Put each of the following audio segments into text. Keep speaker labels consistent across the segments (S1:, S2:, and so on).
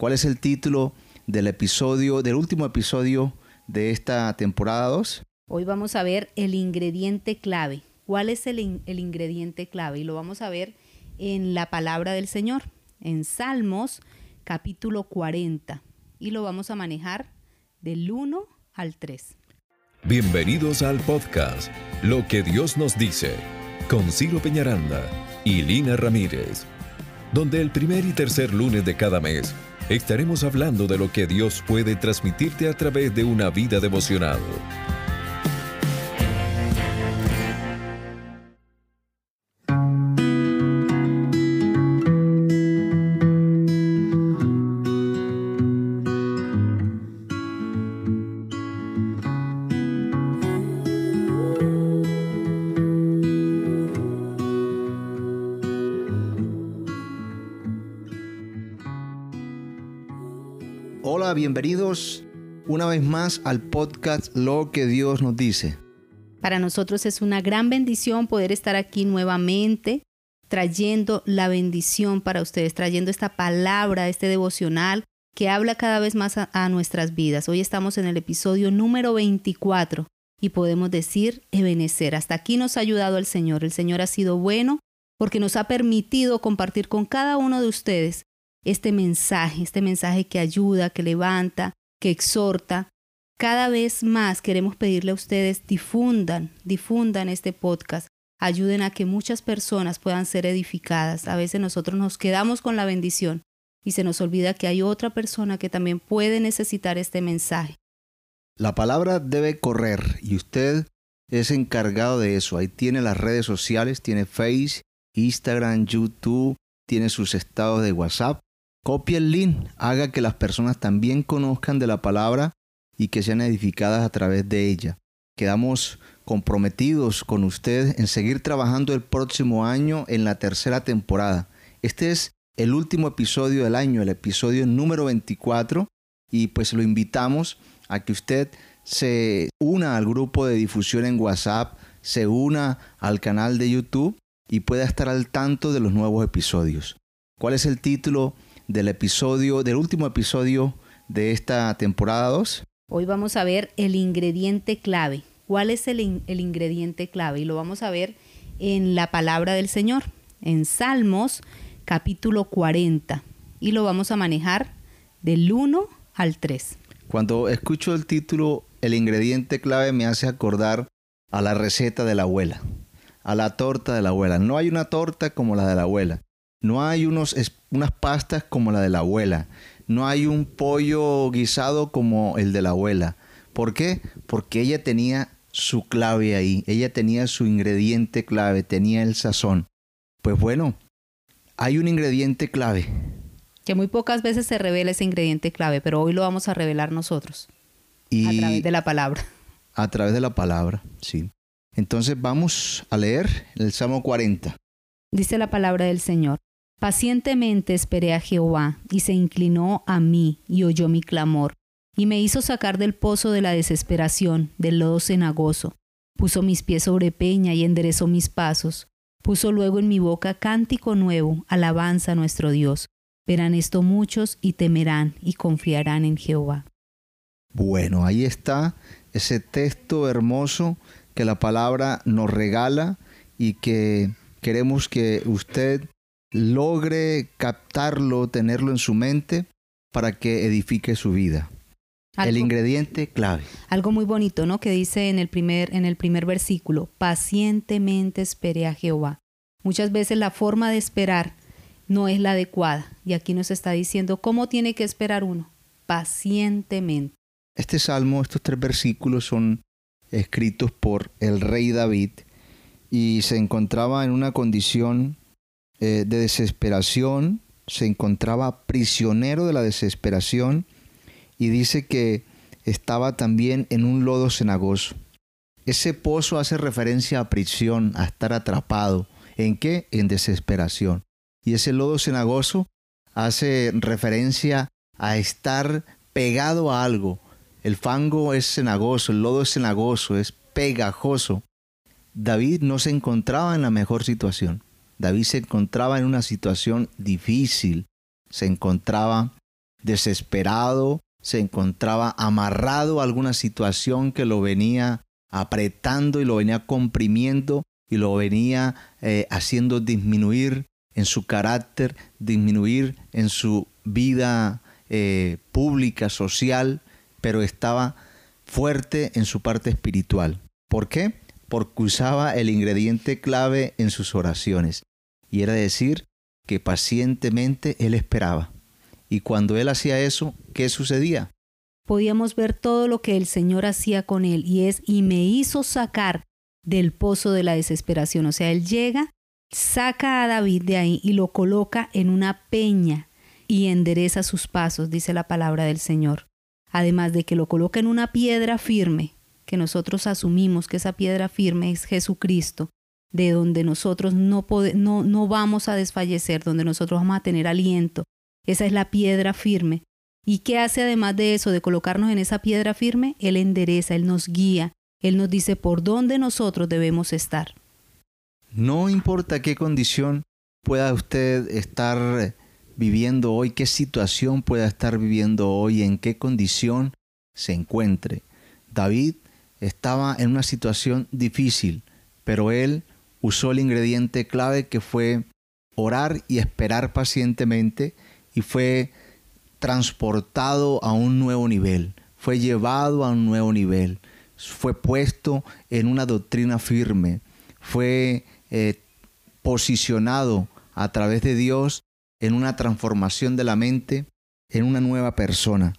S1: ¿Cuál es el título del episodio, del último episodio de esta temporada 2?
S2: Hoy vamos a ver el ingrediente clave. ¿Cuál es el, el ingrediente clave? Y lo vamos a ver en la palabra del Señor, en Salmos capítulo 40. Y lo vamos a manejar del 1 al 3.
S3: Bienvenidos al podcast Lo que Dios nos dice con Ciro Peñaranda y Lina Ramírez, donde el primer y tercer lunes de cada mes estaremos hablando de lo que Dios puede transmitirte a través de una vida devocional.
S1: Bienvenidos una vez más al podcast Lo que Dios nos dice.
S2: Para nosotros es una gran bendición poder estar aquí nuevamente trayendo la bendición para ustedes, trayendo esta palabra, este devocional que habla cada vez más a, a, nuestras vidas. Hoy estamos en el episodio número 24 y podemos decir, Ebenecer, hasta aquí nos ha ayudado el Señor. El Señor ha sido bueno porque nos ha permitido compartir con cada uno de ustedes este mensaje, este mensaje que ayuda, que levanta, que exhorta. Cada vez más queremos pedirle a ustedes difundan, difundan este podcast, ayuden a que muchas personas puedan ser edificadas. A veces nosotros nos quedamos con la bendición y se nos olvida que hay otra persona que también puede necesitar este mensaje.
S1: La palabra debe correr y usted es encargado de eso. Ahí tiene las redes sociales, tiene Face, Instagram, YouTube, tiene sus estados de WhatsApp Copie el link, haga que las personas también conozcan de la palabra y que sean edificadas a través de ella. Quedamos comprometidos con usted en seguir trabajando el próximo año en la tercera temporada. Este es el último episodio del año, el episodio número 24, y pues lo invitamos a que usted se una al grupo de difusión en WhatsApp, se una al canal de YouTube y pueda estar al tanto de los nuevos episodios. ¿Cuál es el título del episodio, del último episodio de esta temporada 2.
S2: Hoy vamos a ver el ingrediente clave. ¿Cuál es el, el ingrediente clave? Y lo vamos a ver en la palabra del Señor, en Salmos capítulo 40. Y lo vamos a manejar del 1 al 3.
S1: Cuando escucho el título, el ingrediente clave me hace acordar a la receta de la abuela, a la torta de la abuela. No hay una torta como la de la abuela. No hay unos, unas pastas como la de la abuela. No hay un pollo guisado como el de la abuela. ¿Por qué? Porque ella tenía su clave ahí. Ella tenía su ingrediente clave, tenía el sazón. Pues bueno, hay un ingrediente clave.
S2: Que muy pocas veces se revela ese ingrediente clave, pero hoy lo vamos a revelar nosotros.
S1: Y
S2: a través de la palabra.
S1: A través de la palabra, sí. Entonces vamos a leer el Salmo 40.
S2: Dice la palabra del Señor. Pacientemente esperé a Jehová, y se inclinó a mí, y oyó mi clamor, y me hizo sacar del pozo de la desesperación, del lodo cenagoso. Puso mis pies sobre peña y enderezó mis pasos. Puso luego en mi boca cántico nuevo, alabanza a nuestro Dios. Verán esto muchos y temerán y confiarán en Jehová.
S1: Bueno, ahí está ese texto hermoso que la palabra nos regala y que queremos que usted logre captarlo, tenerlo en su mente para que edifique su vida. el ingrediente clave.
S2: Algo muy bonito, ¿no? Que dice en el primer en el primer versículo, pacientemente esperé a Jehová. Muchas veces la forma de esperar no es la adecuada y aquí nos está diciendo cómo tiene que esperar uno, pacientemente.
S1: Este salmo, estos tres versículos son escritos por el rey David y se encontraba en una condición eh, de desesperación, se encontraba prisionero de la desesperación y dice que estaba también en un lodo cenagoso. Ese pozo hace referencia a prisión, a estar atrapado. ¿En qué? En desesperación. Y ese lodo cenagoso hace referencia a estar pegado a algo. El fango es cenagoso, el lodo es cenagoso, es pegajoso. David no se encontraba en la mejor situación. David se encontraba en una situación difícil, se encontraba desesperado, se encontraba amarrado a alguna situación que lo venía apretando y lo venía comprimiendo y lo venía eh, haciendo disminuir en su carácter, disminuir en su vida eh, pública, social, pero estaba fuerte en su parte espiritual. ¿Por qué? Porque usaba el ingrediente clave en sus oraciones, y era decir que pacientemente él esperaba. Y cuando él hacía eso, ¿qué sucedía?
S2: Podíamos ver todo lo que el Señor hacía con él, y es, y me hizo sacar del pozo de la desesperación. O sea, él llega, saca a David de ahí y lo coloca en una peña y endereza sus pasos, dice la palabra del Señor. Además de que lo coloca en una piedra firme, que nosotros asumimos que esa piedra firme es Jesucristo, de donde nosotros no, no, no vamos a desfallecer, donde nosotros vamos a tener aliento. Esa es la piedra firme. ¿Y qué hace además de eso, de colocarnos en esa piedra firme? Él endereza, Él nos guía, Él nos dice por dónde nosotros debemos estar.
S1: No importa qué condición pueda usted estar viviendo hoy, qué situación pueda estar viviendo hoy, en qué condición se encuentre. David estaba en una situación difícil, pero él usó el ingrediente clave que fue orar y esperar pacientemente y fue transportado a un nuevo nivel, fue llevado a un nuevo nivel, fue puesto en una doctrina firme, fue eh, posicionado a través de Dios en una transformación de la mente, en una nueva persona.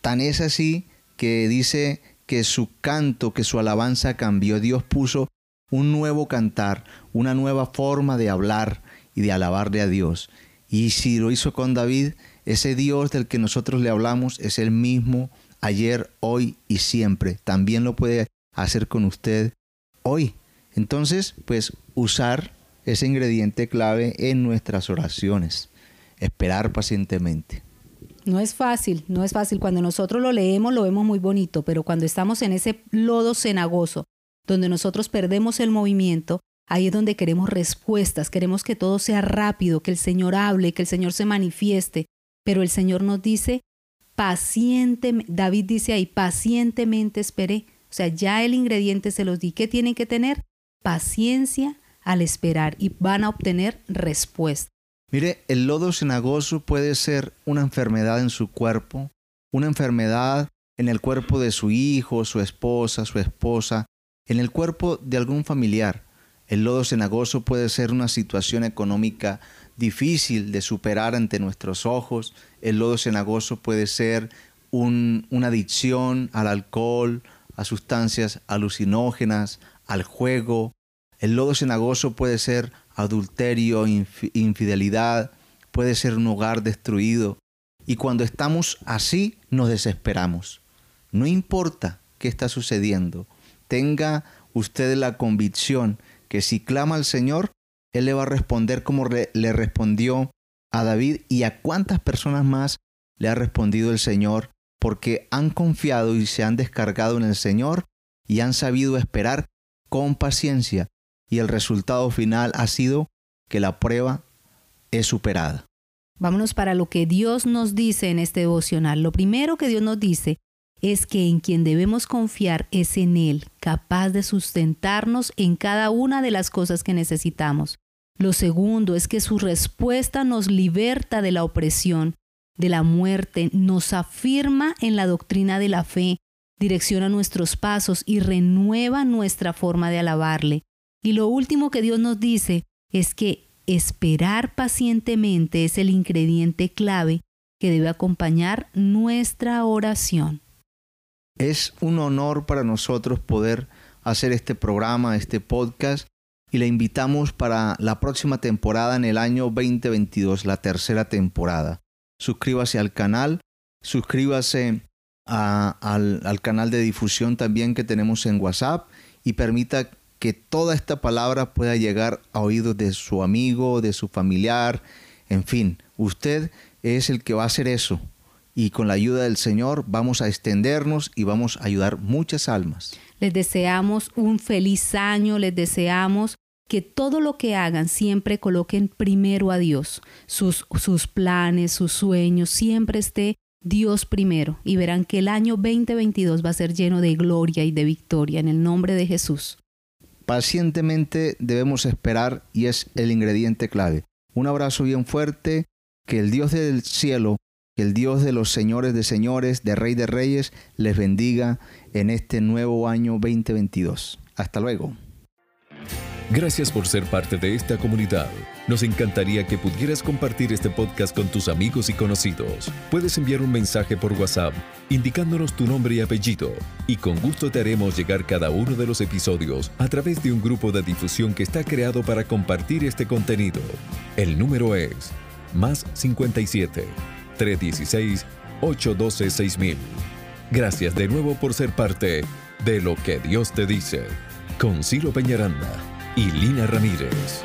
S1: Tan es así que dice que su canto, que su alabanza cambió. Dios puso un nuevo cantar, una nueva forma de hablar y de alabarle a Dios. Y si lo hizo con David, ese Dios del que nosotros le hablamos es el mismo ayer, hoy y siempre. También lo puede hacer con usted hoy. Entonces, pues usar ese ingrediente clave en nuestras oraciones. Esperar pacientemente.
S2: No es fácil, no es fácil. Cuando nosotros lo leemos lo vemos muy bonito, pero cuando estamos en ese lodo cenagoso, donde nosotros perdemos el movimiento, ahí es donde queremos respuestas, queremos que todo sea rápido, que el Señor hable, que el Señor se manifieste, pero el Señor nos dice, pacientemente, David dice ahí, pacientemente esperé. O sea, ya el ingrediente se los di. ¿Qué tienen que tener? Paciencia al esperar y van a obtener respuesta.
S1: Mire, el lodo cenagoso puede ser una enfermedad en su cuerpo, una enfermedad en el cuerpo de su hijo, su esposa, su esposa, en el cuerpo de algún familiar. El lodo cenagoso puede ser una situación económica difícil de superar ante nuestros ojos. El lodo cenagoso puede ser una adicción al alcohol, a sustancias alucinógenas, al juego. El lodo cenagoso puede ser adulterio, infidelidad, puede ser un hogar destruido. Y cuando estamos así, nos desesperamos. No importa qué está sucediendo. Tenga usted la convicción que si clama al Señor, Él le va a responder como le respondió a David y a cuántas personas más le ha respondido el Señor, porque han confiado y se han descargado en el Señor y han sabido esperar con paciencia y el resultado final ha sido que la prueba es superada.
S2: Vámonos para lo que Dios nos dice en este devocional. Lo primero que Dios nos dice es que en quien debemos confiar es en Él, capaz de sustentarnos en cada una de las cosas que necesitamos. Lo segundo es que su respuesta nos liberta de la opresión, de la muerte, nos afirma en la doctrina de la fe, direcciona nuestros pasos y renueva nuestra forma de alabarle. Y lo último que Dios nos dice es que esperar pacientemente es el ingrediente clave que debe acompañar nuestra oración.
S1: Es un honor para nosotros poder hacer este programa, este podcast, y le invitamos para la próxima temporada en el año 2022, la tercera temporada. Suscríbase al canal, suscríbase al, al canal de difusión también que tenemos en WhatsApp y permita que toda esta palabra pueda llegar a oídos de su amigo, de su familiar, en fin, usted es el que va a hacer eso. Y con la ayuda del Señor vamos a extendernos y vamos a ayudar muchas almas.
S2: Les deseamos un feliz año, les deseamos que todo lo que hagan siempre coloquen primero a Dios, sus, sus planes, sus sueños, siempre esté Dios primero y verán que el año 2022 va a ser lleno de gloria y de victoria en el nombre de Jesús.
S1: Pacientemente debemos esperar y es el ingrediente clave. Un abrazo bien fuerte, que el Dios del cielo, que el Dios de los señores de señores, de rey de reyes, les bendiga en este nuevo año 2022. Hasta luego.
S3: Gracias por ser parte de esta comunidad. Nos encantaría que pudieras compartir este podcast con tus amigos y conocidos. Puedes enviar un mensaje por WhatsApp indicándonos tu nombre y apellido y con gusto te haremos llegar cada uno de los episodios a través de un grupo de difusión que está creado para compartir este contenido. El número es más 57 316 812 6000. Gracias de nuevo por ser parte de lo que Dios te dice. Con Ciro Peñaranda y Lina Ramírez.